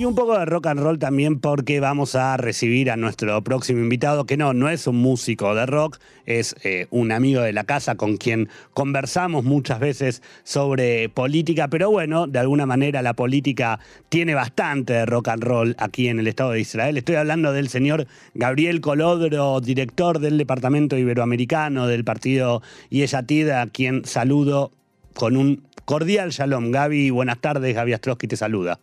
Y un poco de rock and roll también porque vamos a recibir a nuestro próximo invitado, que no, no es un músico de rock, es eh, un amigo de la casa con quien conversamos muchas veces sobre política, pero bueno, de alguna manera la política tiene bastante de rock and roll aquí en el Estado de Israel. Estoy hablando del señor Gabriel Colodro, director del Departamento Iberoamericano del partido Yeshatid, a quien saludo con un cordial shalom. Gaby, buenas tardes, Gaby Astrosky te saluda.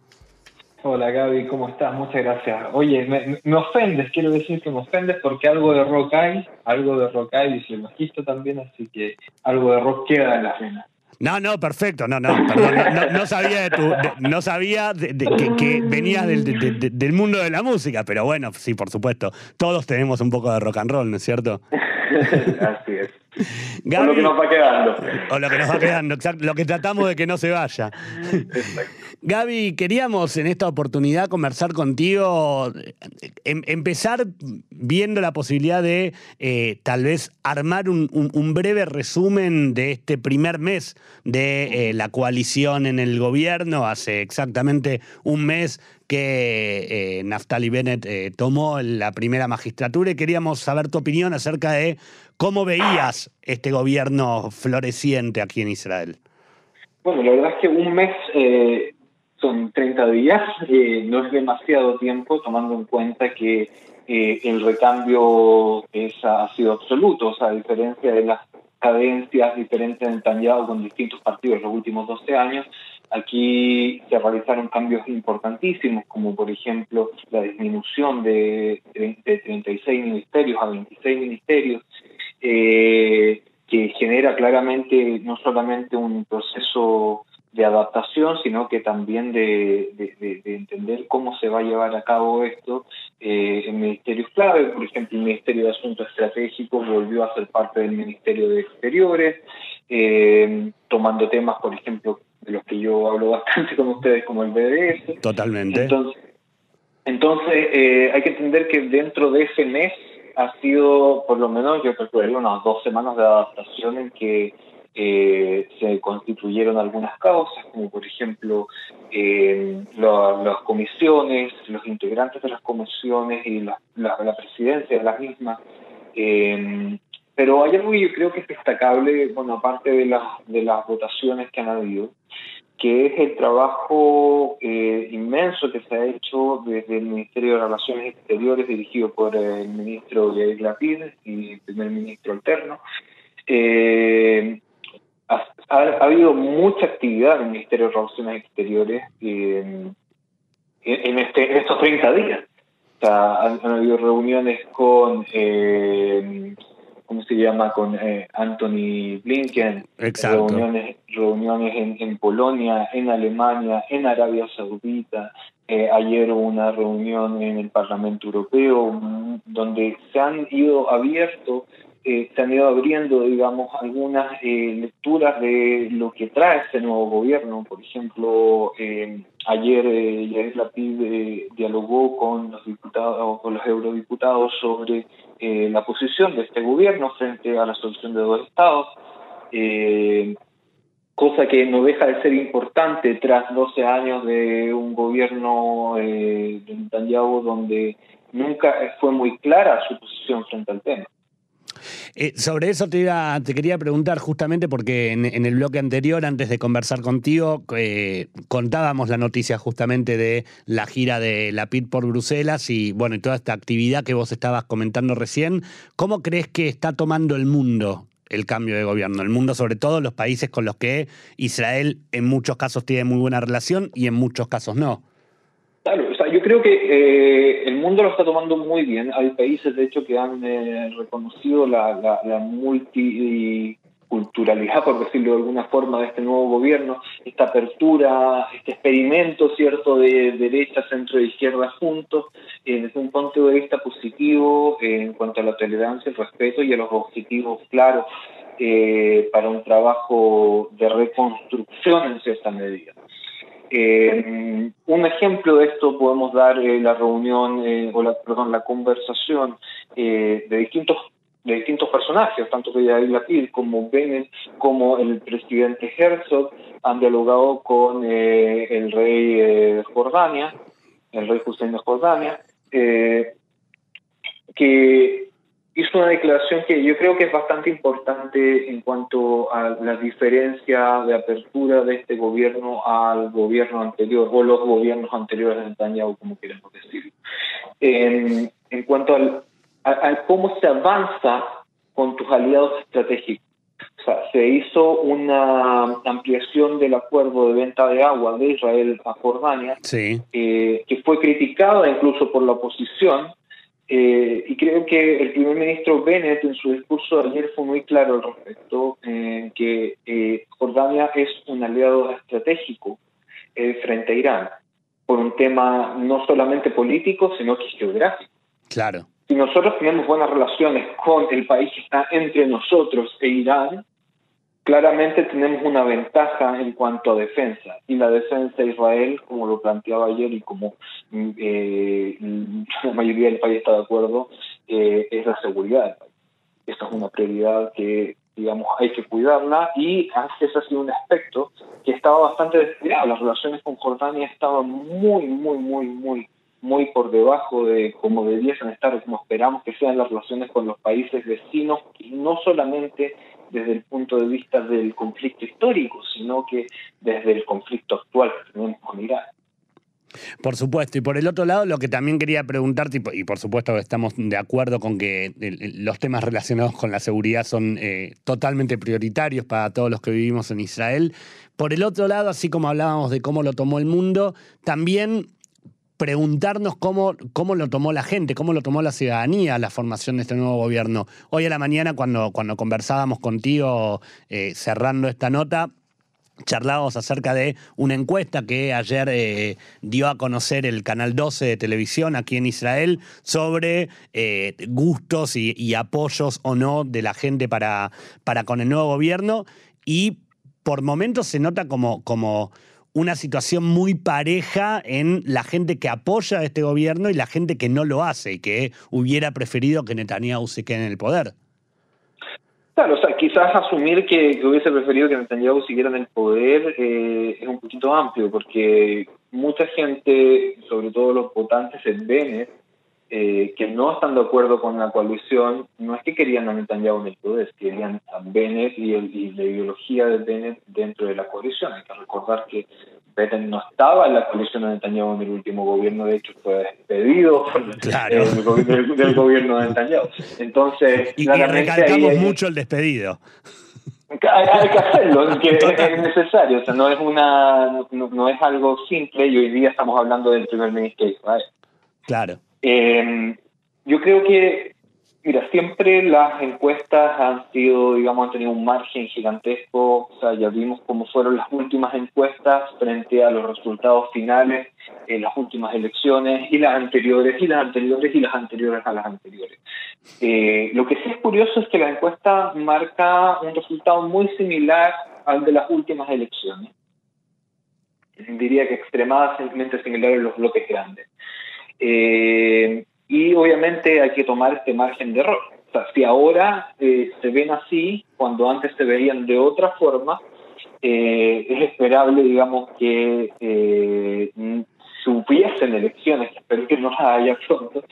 Hola Gaby, ¿cómo estás? Muchas gracias. Oye, me, ofendes, quiero decir que me ofendes porque algo de rock hay, algo de rock hay, y lo magisto también, así que algo de rock queda en la venas. No, no, perfecto, no, no, perdón, no, sabía de tu, no sabía de, que, venías del, del mundo de la música, pero bueno, sí, por supuesto, todos tenemos un poco de rock and roll, ¿no es cierto? Así es. o lo que nos va quedando. O lo que nos va quedando, exacto, lo que tratamos de que no se vaya. Gaby, queríamos en esta oportunidad conversar contigo, em, empezar viendo la posibilidad de eh, tal vez armar un, breve resumen de este primer mes de eh, la coalición en el gobierno. Hace exactamente un mes que eh, Naftali Bennett tomó la primera magistratura y queríamos saber tu opinión acerca de cómo veías este gobierno floreciente aquí en Israel. Bueno, la verdad es que un mes son 30 días, no es demasiado tiempo tomando en cuenta que el recambio es, ha sido absoluto, o sea, a diferencia de las cadencias diferentes en Netanyahu con distintos partidos los últimos 12 años, Aquí se realizaron cambios importantísimos, como por ejemplo la disminución de, de 36 ministerios a 26 ministerios, eh, que genera claramente no solamente un proceso de adaptación, sino que también de, entender cómo se va a llevar a cabo esto eh, en ministerios clave. Por ejemplo, el Ministerio de Asuntos Estratégicos volvió a ser parte del Ministerio de Exteriores, eh, tomando temas, por ejemplo, de los que yo hablo bastante con ustedes, como el BDS. Totalmente. Entonces, entonces eh, hay que entender que dentro de ese mes ha sido, por lo menos, yo creo unas dos semanas de adaptación en que eh, se constituyeron algunas causas, como por ejemplo eh, las comisiones, los integrantes de las comisiones y la, la, presidencia de las mismas. pero hay algo que yo creo que es destacable, bueno, aparte de, las de las votaciones que han habido, que es el trabajo eh, inmenso que se ha hecho desde el Ministerio de Relaciones Exteriores, dirigido por el ministro Yair Lapid y el primer ministro alterno. Eh, ha, habido mucha actividad en el Ministerio de Relaciones Exteriores en, este, estos 30 días. O sea, han, habido reuniones con eh, ¿cómo se llama? Con eh, Anthony Blinken, reuniones, reuniones en, Polonia, en Alemania, en Arabia Saudita. Eh, ayer hubo una reunión en el Parlamento Europeo mm, donde se han ido abierto, eh, se han ido abriendo, digamos, algunas lecturas de lo que trae este nuevo gobierno. Por ejemplo, ayer Yair Lapid dialogó con los diputados, con los eurodiputados sobre eh, la posición de este gobierno frente a la solución de dos estados, eh, cosa que no deja de ser importante tras 12 años de un gobierno eh, de Netanyahu donde nunca fue muy clara su posición frente al tema. Eh, sobre eso te, te quería preguntar justamente porque en, el bloque anterior, antes de conversar contigo, eh, contábamos la noticia justamente de la gira de la PIT por Bruselas y bueno, y toda esta actividad que vos estabas comentando recién. ¿Cómo crees que está tomando el mundo el cambio de gobierno? El mundo, sobre todo los países con los que Israel en muchos casos tiene muy buena relación y en muchos casos no. Claro, o sea, yo creo que eh, el mundo lo está tomando muy bien. Hay países, de hecho, que han eh, reconocido la, multiculturalidad, por decirlo de alguna forma, de este nuevo gobierno, esta apertura, este experimento, ¿cierto?, de derecha, centro e izquierda juntos, eh, desde un punto de vista positivo en cuanto a la tolerancia, el respeto y a los objetivos claros para un trabajo de reconstrucción en cierta medida. Eh, un ejemplo de esto podemos dar eh, la reunión, eh, o la, perdón, la conversación de distintos de distintos personajes, tanto que Yair Lapid como Bennett, como el presidente Herzog, han dialogado con el rey Jordania, el rey Hussein de Jordania, que hizo una declaración que yo creo que es bastante importante en cuanto a la diferencia de apertura de este gobierno al gobierno anterior, o los gobiernos anteriores de Netanyahu, como queremos decirlo. En, cuanto al, a, cómo se avanza con tus aliados estratégicos. O sea, se hizo una ampliación del acuerdo de venta de agua de Israel a Jordania, eh, que fue criticada incluso por la oposición, eh, y creo que el primer ministro Bennett en su discurso de ayer fue muy claro al respecto, eh, que eh, Jordania es un aliado estratégico frente a Irán, por un tema no solamente político, sino que geográfico. Claro. Si nosotros tenemos buenas relaciones con el país que está entre nosotros e Irán, claramente tenemos una ventaja en cuanto a defensa. Y la defensa de Israel, como lo planteaba ayer y como eh, la mayoría del país está de acuerdo, eh, es la seguridad del país. Esta es una prioridad que, digamos, hay que cuidarla y ese ha sido un aspecto que estaba bastante descuidado. Las relaciones con Jordania estaban muy, muy, muy, muy muy por debajo de cómo debiesen estar, como esperamos que sean las relaciones con los países vecinos, y no solamente desde el punto de vista del conflicto histórico, sino que desde el conflicto actual que tenemos con Irán. Por supuesto, y por el otro lado, lo que también quería preguntarte, y por supuesto estamos de acuerdo con que los temas relacionados con la seguridad son eh, totalmente prioritarios para todos los que vivimos en Israel. Por el otro lado, así como hablábamos de cómo lo tomó el mundo, también preguntarnos cómo, cómo lo tomó la gente, cómo lo tomó la ciudadanía la formación de este nuevo gobierno. Hoy a la mañana, cuando, cuando conversábamos contigo eh, cerrando esta nota, charlábamos acerca de una encuesta que ayer eh, dio a conocer el Canal 12 de televisión aquí en Israel sobre eh, gustos y, apoyos o no de la gente para, para con el nuevo gobierno y por momentos se nota como, como una situación muy pareja en la gente que apoya a este gobierno y la gente que no lo hace y que hubiera preferido que Netanyahu se quede en el poder. Claro, o sea, quizás asumir que, hubiese preferido que Netanyahu siguiera en el poder eh, es un poquito amplio, porque mucha gente, sobre todo los votantes en Bennett, eh, que no están de acuerdo con la coalición, no es que querían a Netanyahu en el poder, querían a Bennett y, la ideología de Bennett dentro de la coalición. Hay que recordar que Bennett no estaba en la coalición de Netanyahu en el último gobierno, de hecho fue despedido del, gobierno de Netanyahu. Entonces, y, recalcamos mucho el despedido. Hay, que hacerlo, es, necesario, o sea, no es una no, es algo simple y hoy día estamos hablando del primer ministro de Israel. Claro. Eh, yo creo que, mira, siempre las encuestas han sido, digamos, han tenido un margen gigantesco. O sea, ya vimos cómo fueron las últimas encuestas frente a los resultados finales en las últimas elecciones y las anteriores y las anteriores y las anteriores a las anteriores. Eh, lo que sí es curioso es que la encuesta marca un resultado muy similar al de las últimas elecciones. Diría que extremadamente similar en los bloques grandes. Eh, y obviamente hay que tomar este margen de error. O sea, si ahora eh, se ven así, cuando antes se veían de otra forma, eh, es esperable, digamos, que eh, si elecciones, espero que no las haya pronto,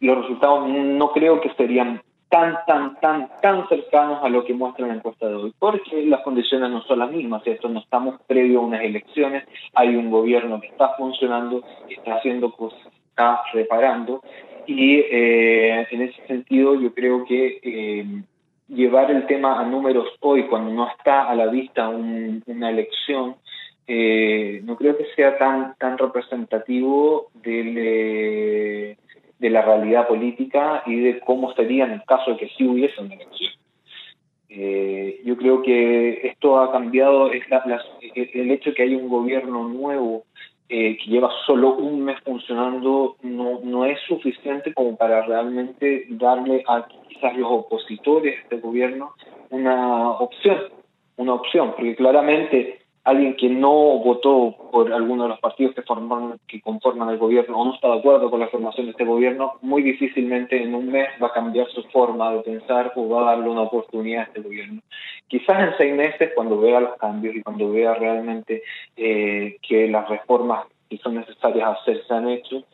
los resultados no creo que serían tan, tan, tan, tan cercanos a lo que muestra la encuesta de hoy, porque las condiciones no son las mismas, esto no estamos previo a unas elecciones, hay un gobierno que está funcionando, está haciendo cosas, está reparando, y eh, en ese sentido yo creo que eh, llevar el tema a números hoy, cuando no está a la vista una elección, eh, no creo que sea tan, tan representativo del de la realidad política y de cómo sería en el caso de que sí hubiese una elección. Eh, yo creo que esto ha cambiado, el hecho de que hay un gobierno nuevo eh, que lleva solo un mes funcionando no, no es suficiente como para realmente darle a quizás los opositores de este gobierno una opción, una opción, porque claramente alguien que no votó por alguno de los partidos que, forman, que conforman el gobierno o no está de acuerdo con la formación de este gobierno, muy difícilmente en un mes va a cambiar su forma de pensar o va a darle una oportunidad a este gobierno. Quizás en seis meses, cuando vea los cambios y cuando vea realmente eh, que las reformas que son necesarias hacer se han hecho,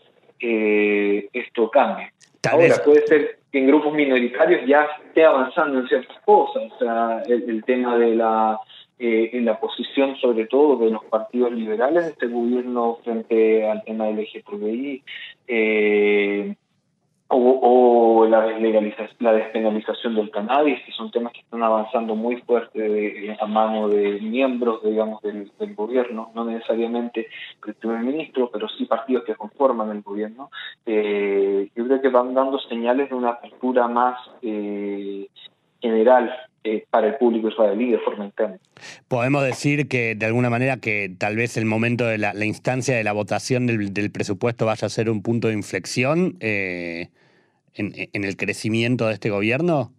eh, esto cambie. Ahora, puede ser que en grupos minoritarios ya esté avanzando en ciertas cosas, o sea, el, tema de la, eh, en la posición sobre todo de los partidos liberales de este gobierno frente al tema del LGTBI, eh, o, la, deslegalización, la despenalización del cannabis, que son temas que están avanzando muy fuerte a mano de miembros, digamos, del, gobierno, no necesariamente el primer ministro, pero sí partidos que conforman el gobierno. Eh, yo creo que van dando señales de una apertura más eh, general eh, para el público israelí de forma interna. Podemos decir que de alguna manera que tal vez el momento de la, instancia de la votación del, presupuesto vaya a ser un punto de inflexión eh, en, el crecimiento de este gobierno.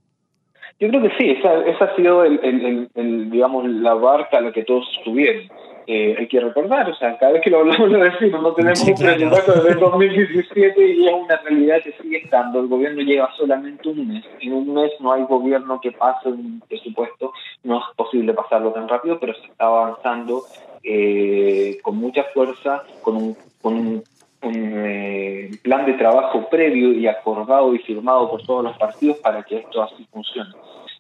Yo creo que sí, esa, esa ha sido el, digamos la barca a la que todos estuvieron. Eh, hay que recordar, o sea, cada vez que lo hablamos lo decimos, no tenemos un presupuesto desde 2017 y es una realidad que sigue estando. El gobierno lleva solamente un mes. En un mes no hay gobierno que pase un presupuesto, no es posible pasarlo tan rápido, pero se está avanzando eh, con mucha fuerza, con un, con un, eh, plan de trabajo previo y acordado y firmado por todos los partidos para que esto así funcione.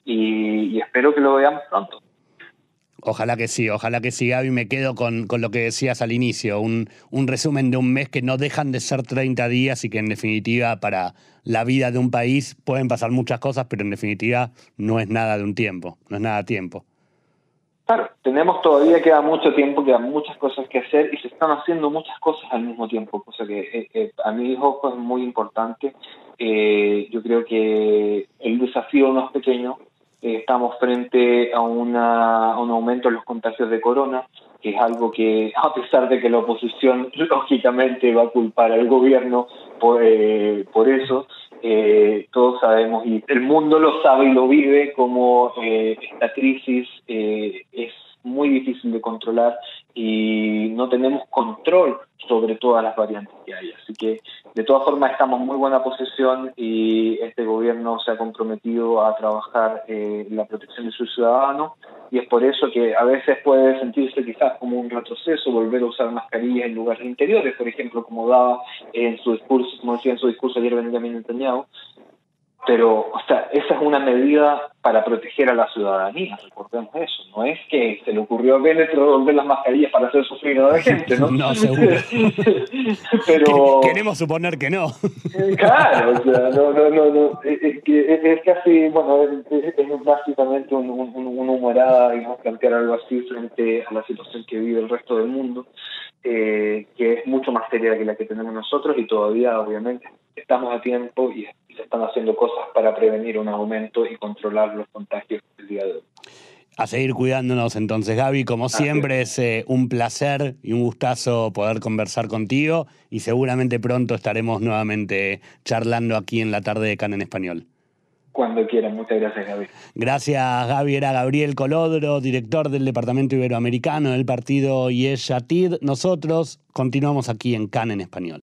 y espero que lo veamos pronto. Ojalá que sí, ojalá que sí, Gaby. Me quedo con, lo que decías al inicio, un, un, resumen de un mes que no dejan de ser 30 días y que en definitiva para la vida de un país pueden pasar muchas cosas, pero en definitiva no es nada de un tiempo, no es nada tiempo. Claro, tenemos todavía, queda mucho tiempo, quedan muchas cosas que hacer y se están haciendo muchas cosas al mismo tiempo, cosa que eh, eh, a mi ojo es muy importante. Eh, yo creo que el desafío no es pequeño, eh, estamos frente a, una, un aumento en los contagios de corona, que es algo que, a pesar de que la oposición lógicamente va a culpar al gobierno por, eh, por eso, eh, todos sabemos, y el mundo lo sabe y lo vive, como esta crisis es muy difícil de controlar y no tenemos control sobre todas las variantes que hay. Así que de todas formas estamos en muy buena posición y este gobierno se ha comprometido a trabajar eh, la protección de sus ciudadanos y es por eso que a veces puede sentirse quizás como un retroceso volver a usar mascarillas en lugares interiores, por ejemplo, como daba en su discurso, como decía en su discurso ayer Benjamin Netanyahu, pero, o sea, esa es una medida para proteger a la ciudadanía, recordemos eso. No es que se le ocurrió a Bennett devolver las mascarillas para hacer sufrir a la gente, ¿no? no, seguro. pero... Queremos suponer que no. claro, o sea, no, no, no, no. Es, es, casi, bueno, es, básicamente un, una humorada, digamos, plantear algo así frente a la situación que vive el resto del mundo, eh, que es mucho más seria que la que tenemos nosotros y todavía, obviamente, estamos a tiempo y se están haciendo cosas para prevenir un aumento y controlar los contagios del día de hoy. A seguir cuidándonos entonces, Gaby. Como siempre, es eh, un placer y un gustazo poder conversar contigo y seguramente pronto estaremos nuevamente charlando aquí en la tarde de Can en Español. Cuando quieran. Muchas gracias, Gaby. Gracias, Gaby. Era Gabriel Colodro, director del Departamento Iberoamericano del partido Yesh Nosotros continuamos aquí en Can en Español.